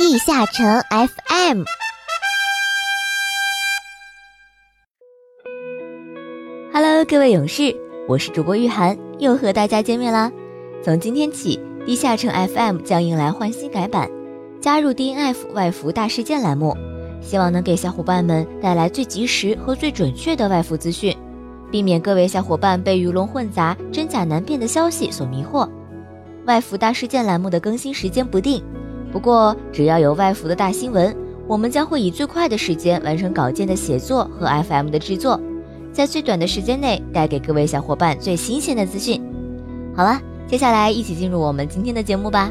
地下城 FM。Hello，各位勇士，我是主播玉涵，又和大家见面啦。从今天起，地下城 FM 将迎来换新改版，加入 DNF 外服大事件栏目，希望能给小伙伴们带来最及时和最准确的外服资讯，避免各位小伙伴被鱼龙混杂、真假难辨的消息所迷惑。外服大事件栏目的更新时间不定。不过，只要有外服的大新闻，我们将会以最快的时间完成稿件的写作和 FM 的制作，在最短的时间内带给各位小伙伴最新鲜的资讯。好了，接下来一起进入我们今天的节目吧。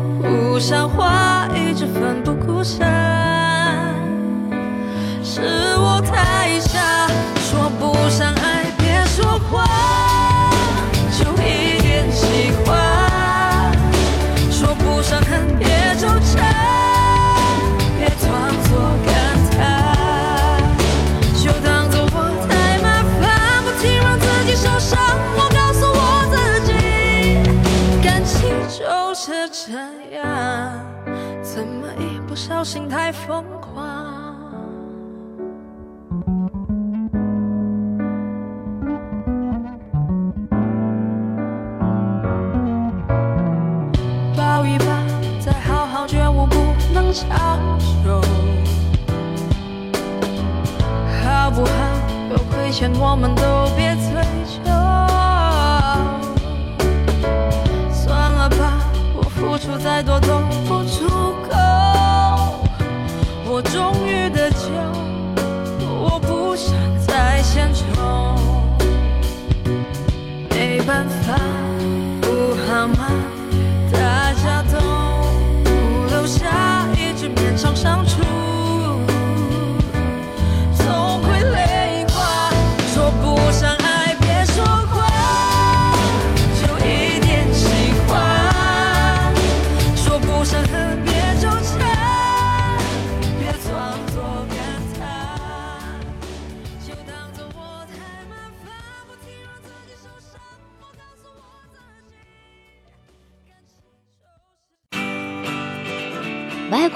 不像话，一直奋不顾身，是我太傻，说不上爱，别说谎，小心太疯狂？抱一抱，再好好觉悟，不能长久。好不好？有亏欠，我们都别追究。算了吧，我付出再多都不足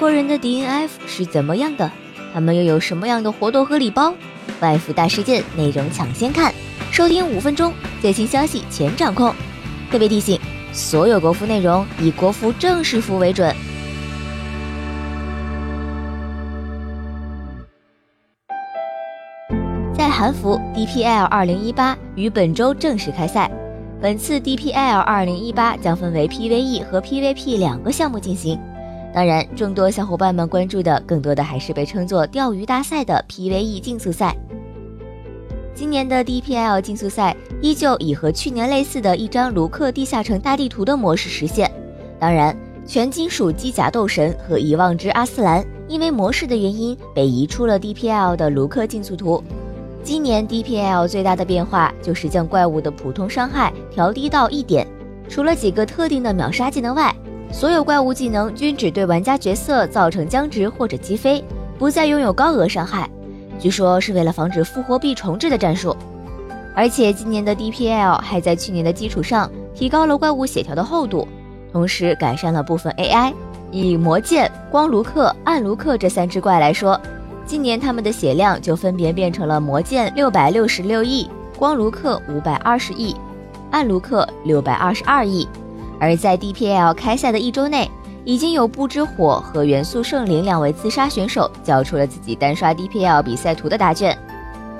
国人的 DNF 是怎么样的？他们又有什么样的活动和礼包？外服大事件内容抢先看，收听五分钟，最新消息全掌控。特别提醒：所有国服内容以国服正式服为准。在韩服 DPL 2018于本周正式开赛。本次 DPL 2018将分为 PVE 和 PVP 两个项目进行。当然，众多小伙伴们关注的更多的还是被称作“钓鱼大赛”的 PVE 竞速赛。今年的 DPL 竞速赛依旧以和去年类似的一张卢克地下城大地图的模式实现。当然，全金属机甲斗神和遗忘之阿斯兰因为模式的原因被移出了 DPL 的卢克竞速图。今年 DPL 最大的变化就是将怪物的普通伤害调低到一点，除了几个特定的秒杀技能外。所有怪物技能均只对玩家角色造成僵直或者击飞，不再拥有高额伤害。据说是为了防止复活币重置的战术。而且今年的 DPL 还在去年的基础上提高了怪物血条的厚度，同时改善了部分 AI。以魔剑、光卢克、暗卢克这三只怪来说，今年他们的血量就分别变成了魔剑六百六十六亿，光卢克五百二十亿，暗卢克六百二十二亿。而在 DPL 开赛的一周内，已经有不知火和元素圣灵两位自杀选手交出了自己单刷 DPL 比赛图的答卷。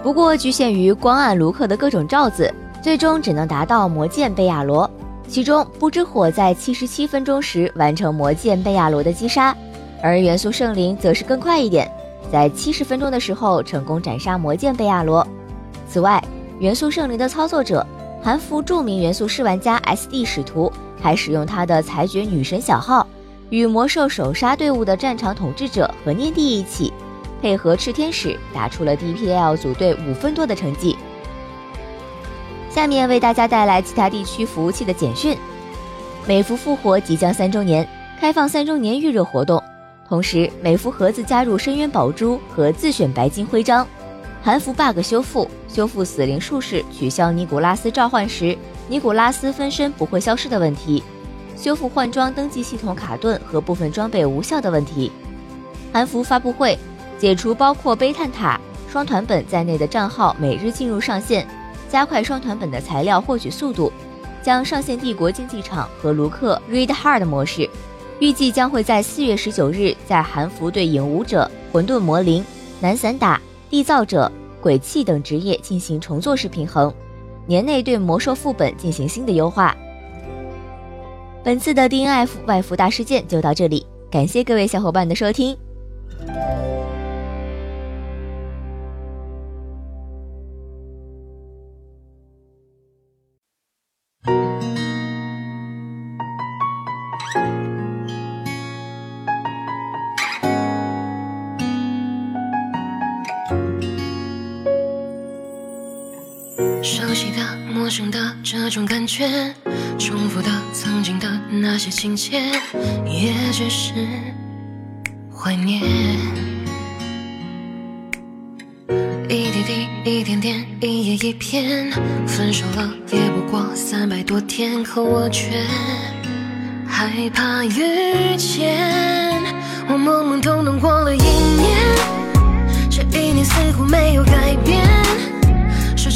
不过，局限于光暗卢克的各种罩子，最终只能达到魔剑贝亚罗。其中，不知火在七十七分钟时完成魔剑贝亚罗的击杀，而元素圣灵则是更快一点，在七十分钟的时候成功斩杀魔剑贝亚罗。此外，元素圣灵的操作者韩服著名元素试玩家 SD 使徒还使用他的裁决女神小号，与魔兽首杀队伍的战场统治者和念帝一起，配合炽天使打出了 DPL 组队五分多的成绩。下面为大家带来其他地区服务器的简讯：美服复活即将三周年，开放三周年预热活动，同时美服盒子加入深渊宝珠和自选白金徽章。韩服 bug 修复，修复死灵术士取消尼古拉斯召唤时尼古拉斯分身不会消失的问题，修复换装登记系统卡顿和部分装备无效的问题。韩服发布会解除包括悲叹塔双团本在内的账号每日进入上限，加快双团本的材料获取速度，将上线帝国竞技场和卢克 Read Hard 模式，预计将会在四月十九日在韩服对影武者、混沌魔灵、男散打。缔造者、鬼泣等职业进行重做式平衡，年内对魔兽副本进行新的优化。本次的 DNF 外服大事件就到这里，感谢各位小伙伴的收听。生的这种感觉，重复的曾经的那些情节，也只是怀念。一滴滴，一点点，一页一篇，分手了也不过三百多天，可我却害怕遇见。我懵懵懂懂过了一年，这一年似乎没。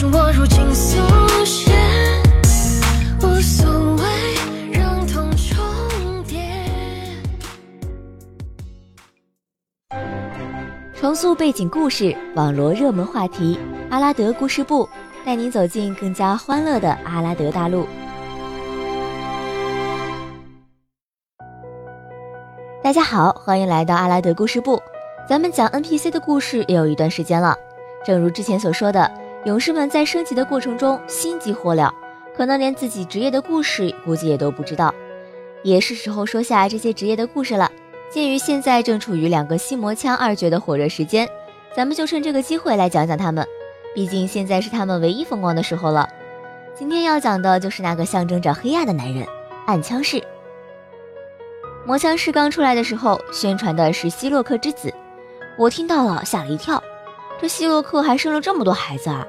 是我如今速写，无所谓让痛重叠。重塑背景故事，网罗热门话题，阿拉德故事部带您走进更加欢乐的阿拉德大陆。大家好，欢迎来到阿拉德故事部。咱们讲 NPC 的故事也有一段时间了，正如之前所说的，勇士们在升级的过程中心急火燎，可能连自己职业的故事估计也都不知道，也是时候说下这些职业的故事了。鉴于现在正处于两个新魔枪二绝的火热时间，咱们就趁这个机会来讲讲他们，毕竟现在是他们唯一风光的时候了。今天要讲的就是那个象征着黑暗的男人——暗枪士。魔枪士刚出来的时候，宣传的是希洛克之子。我听到了，吓了一跳。这希洛克还生了这么多孩子啊！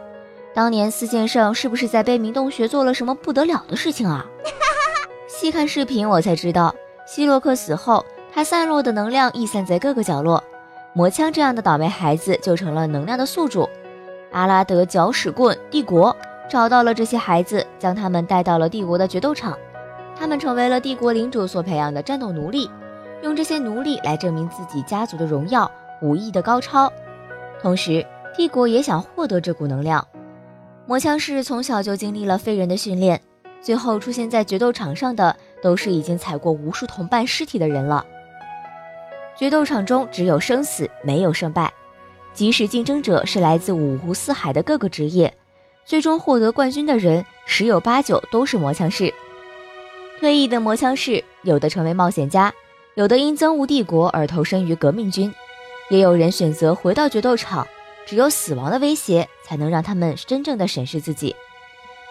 当年四剑圣是不是在悲鸣洞穴做了什么不得了的事情啊？细看视频，我才知道，希洛克死后，他散落的能量溢散在各个角落，魔枪这样的倒霉孩子就成了能量的宿主。阿拉德搅屎棍帝国找到了这些孩子，将他们带到了帝国的决斗场，他们成为了帝国领主所培养的战斗奴隶，用这些奴隶来证明自己家族的荣耀。武艺的高超，同时帝国也想获得这股能量。魔枪士从小就经历了非人的训练，最后出现在决斗场上的都是已经踩过无数同伴尸体的人了。决斗场中只有生死，没有胜败。即使竞争者是来自五湖四海的各个职业，最终获得冠军的人十有八九都是魔枪士。退役的魔枪士，有的成为冒险家，有的因憎恶帝国而投身于革命军。也有人选择回到决斗场，只有死亡的威胁才能让他们真正的审视自己。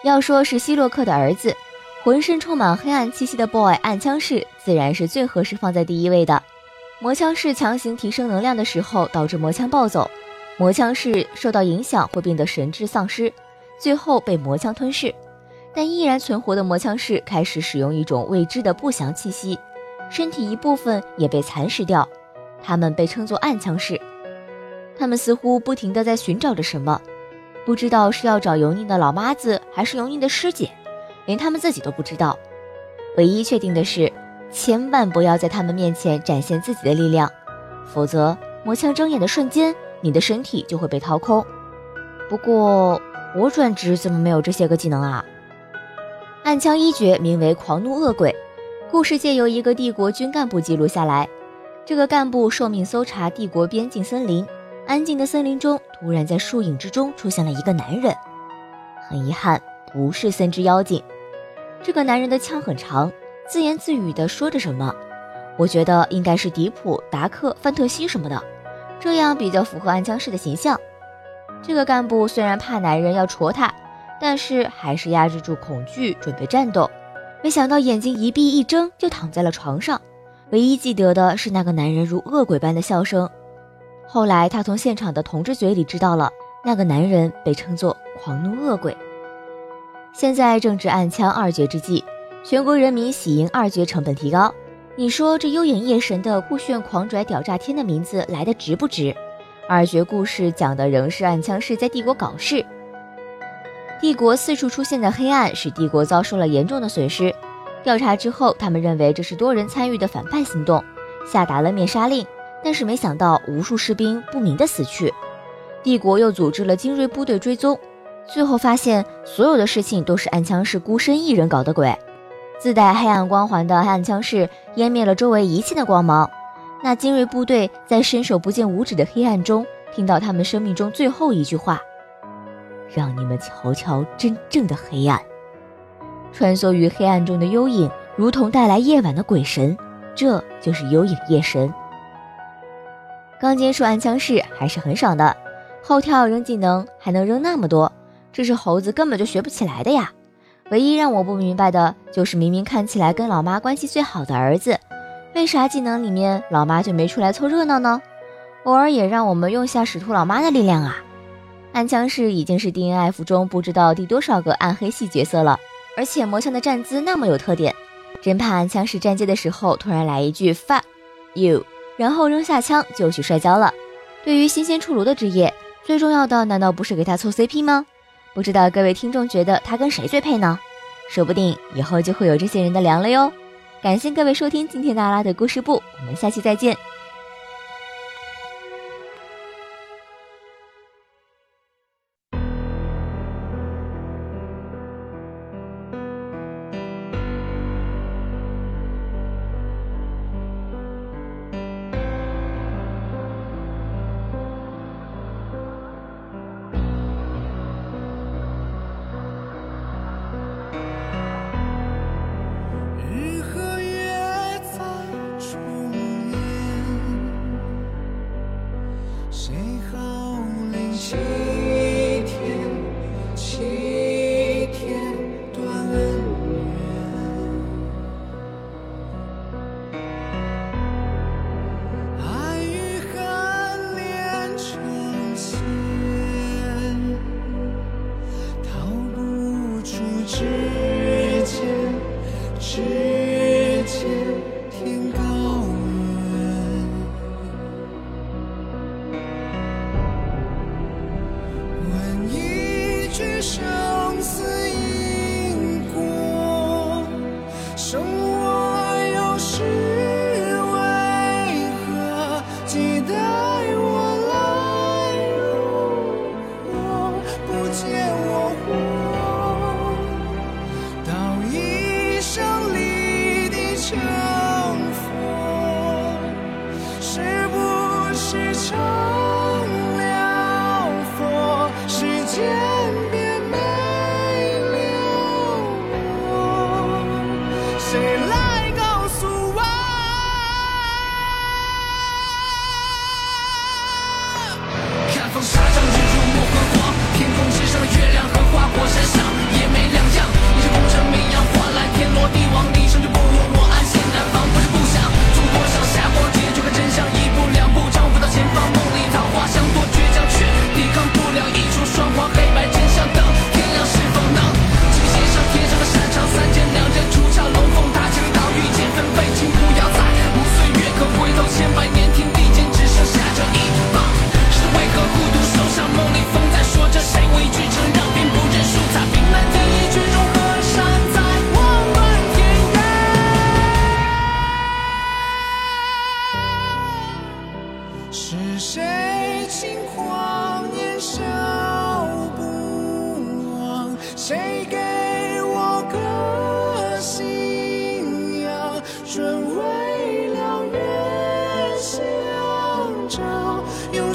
要说是希洛克的儿子，浑身充满黑暗气息的 boy 暗枪士，自然是最合适放在第一位的。魔枪士强行提升能量的时候，导致魔枪暴走，魔枪士受到影响会变得神智丧失，最后被魔枪吞噬。但依然存活的魔枪士开始使用一种未知的不祥气息，身体一部分也被蚕食掉。他们被称作暗枪士。他们似乎不停地在寻找着什么，不知道是要找油腻的老妈子，还是油腻的师姐，连他们自己都不知道。唯一确定的是，千万不要在他们面前展现自己的力量，否则魔枪睁眼的瞬间，你的身体就会被掏空。不过我转职怎么没有这些个技能啊？暗枪一绝名为狂怒恶鬼，故事借由一个帝国军干部记录下来。这个干部受命搜查帝国边境森林，安静的森林中，突然在树影之中出现了一个男人。很遗憾，不是森之妖精。这个男人的枪很长，自言自语地说着什么。我觉得应该是迪普、达克、范特西什么的，这样比较符合暗枪士的形象。这个干部虽然怕男人要戳他，但是还是压制住恐惧，准备战斗。没想到眼睛一闭一睁，就躺在了床上。唯一记得的是那个男人如恶鬼般的笑声。后来他从现场的同志嘴里知道了，那个男人被称作狂怒恶鬼。现在正值暗枪二绝之际，全国人民喜迎二绝成本提高。你说这幽影夜神的酷炫狂拽屌炸天的名字来的值不值？二绝故事讲的仍是暗枪士在帝国搞事，帝国四处出现的黑暗使帝国遭受了严重的损失。调查之后，他们认为这是多人参与的反叛行动，下达了灭杀令。但是没想到，无数士兵不明的死去。帝国又组织了精锐部队追踪，最后发现所有的事情都是暗枪士孤身一人搞的鬼。自带黑暗光环的暗枪士湮灭了周围一切的光芒。那精锐部队在伸手不见五指的黑暗中，听到他们生命中最后一句话：“让你们瞧瞧真正的黑暗。”穿梭于黑暗中的幽影，如同带来夜晚的鬼神，这就是幽影夜神。刚接触暗枪士还是很爽的，后跳扔技能还能扔那么多，这是猴子根本就学不起来的呀。唯一让我不明白的就是，明明看起来跟老妈关系最好的儿子，为啥技能里面老妈就没出来凑热闹呢？偶尔也让我们用下使徒老妈的力量啊！暗枪士已经是 DNF 中不知道第多少个暗黑系角色了。而且魔枪的站姿那么有特点，真怕枪士站街的时候突然来一句 fuck you，然后扔下枪就去摔跤了。对于新鲜出炉的职业，最重要的难道不是给他凑 CP 吗？不知道各位听众觉得他跟谁最配呢？说不定以后就会有这些人的粮了哟。感谢各位收听今天的阿拉的故事部，我们下期再见。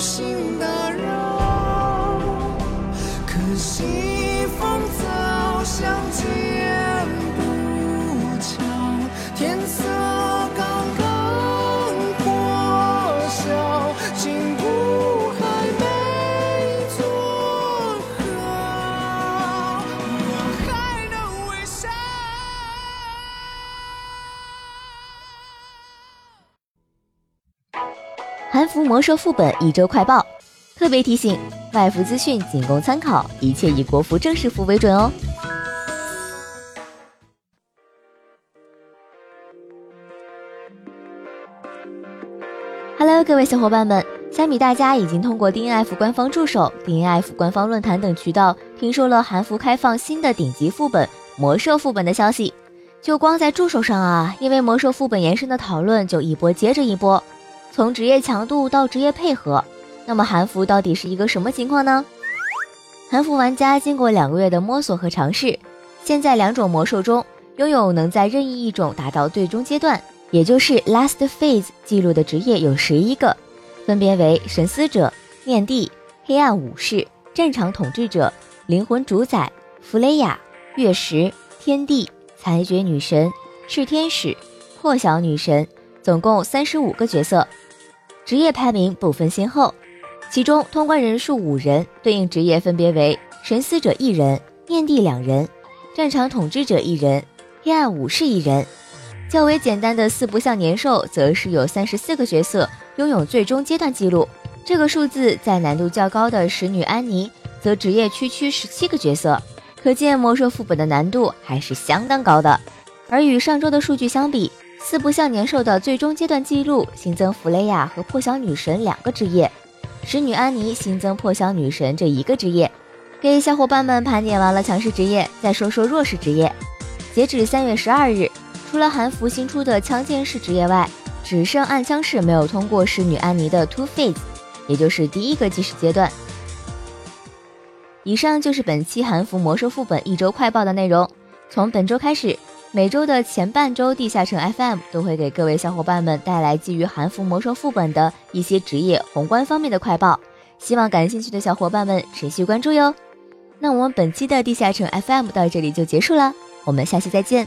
person 魔兽副本一周快报，特别提醒：外服资讯仅供参考，一切以国服正式服为准哦。Hello，各位小伙伴们，相比大家已经通过 DNF 官方助手、DNF 官方论坛等渠道听说了韩服开放新的顶级副本魔兽副本的消息，就光在助手上啊，因为魔兽副本延伸的讨论就一波接着一波，从职业强度到职业配合，那么韩服到底是一个什么情况呢？韩服玩家经过两个月的摸索和尝试，现在两种魔兽中拥有能在任意一种达到最终阶段。也就是 Last Phase 记录的职业有十一个，分别为神思者、念帝、黑暗武士、战场统治者、灵魂主宰、弗雷亚、月食、天帝、裁决女神、炽天使、破晓女神，总共三十五个角色。职业排名不分先后，其中通关人数五人，对应职业分别为神思者一人、念帝两人、战场统治者一人、黑暗武士一人。较为简单的四不像年兽，则是有三十四个角色拥有最终阶段记录。这个数字在难度较高的使女安妮，则职业区区十七个角色，可见魔兽副本的难度还是相当高的。而与上周的数据相比，四不像年兽的最终阶段记录新增弗雷亚和破晓女神两个职业，使女安妮新增破晓女神这一个职业。给小伙伴们盘点完了强势职业，再说说弱势职业。截止三月十二日。除了韩服新出的枪剑士职业外，只剩暗枪士没有通过侍女安妮的 Two Phase，也就是第一个计时阶段。以上就是本期韩服魔兽副本一周快报的内容。从本周开始，每周的前半周，地下城 FM 都会给各位小伙伴们带来基于韩服魔兽副本的一些职业宏观方面的快报，希望感兴趣的小伙伴们持续关注哟。那我们本期的地下城 FM 到这里就结束了，我们下期再见。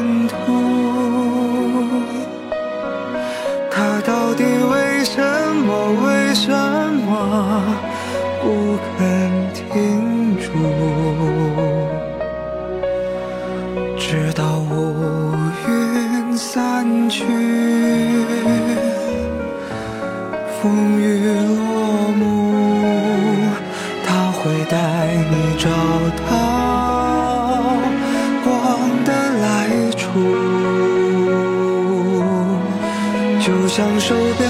为？什么不肯停住？直到乌云散去，风雨落幕，他会带你找到光的来处，就像手边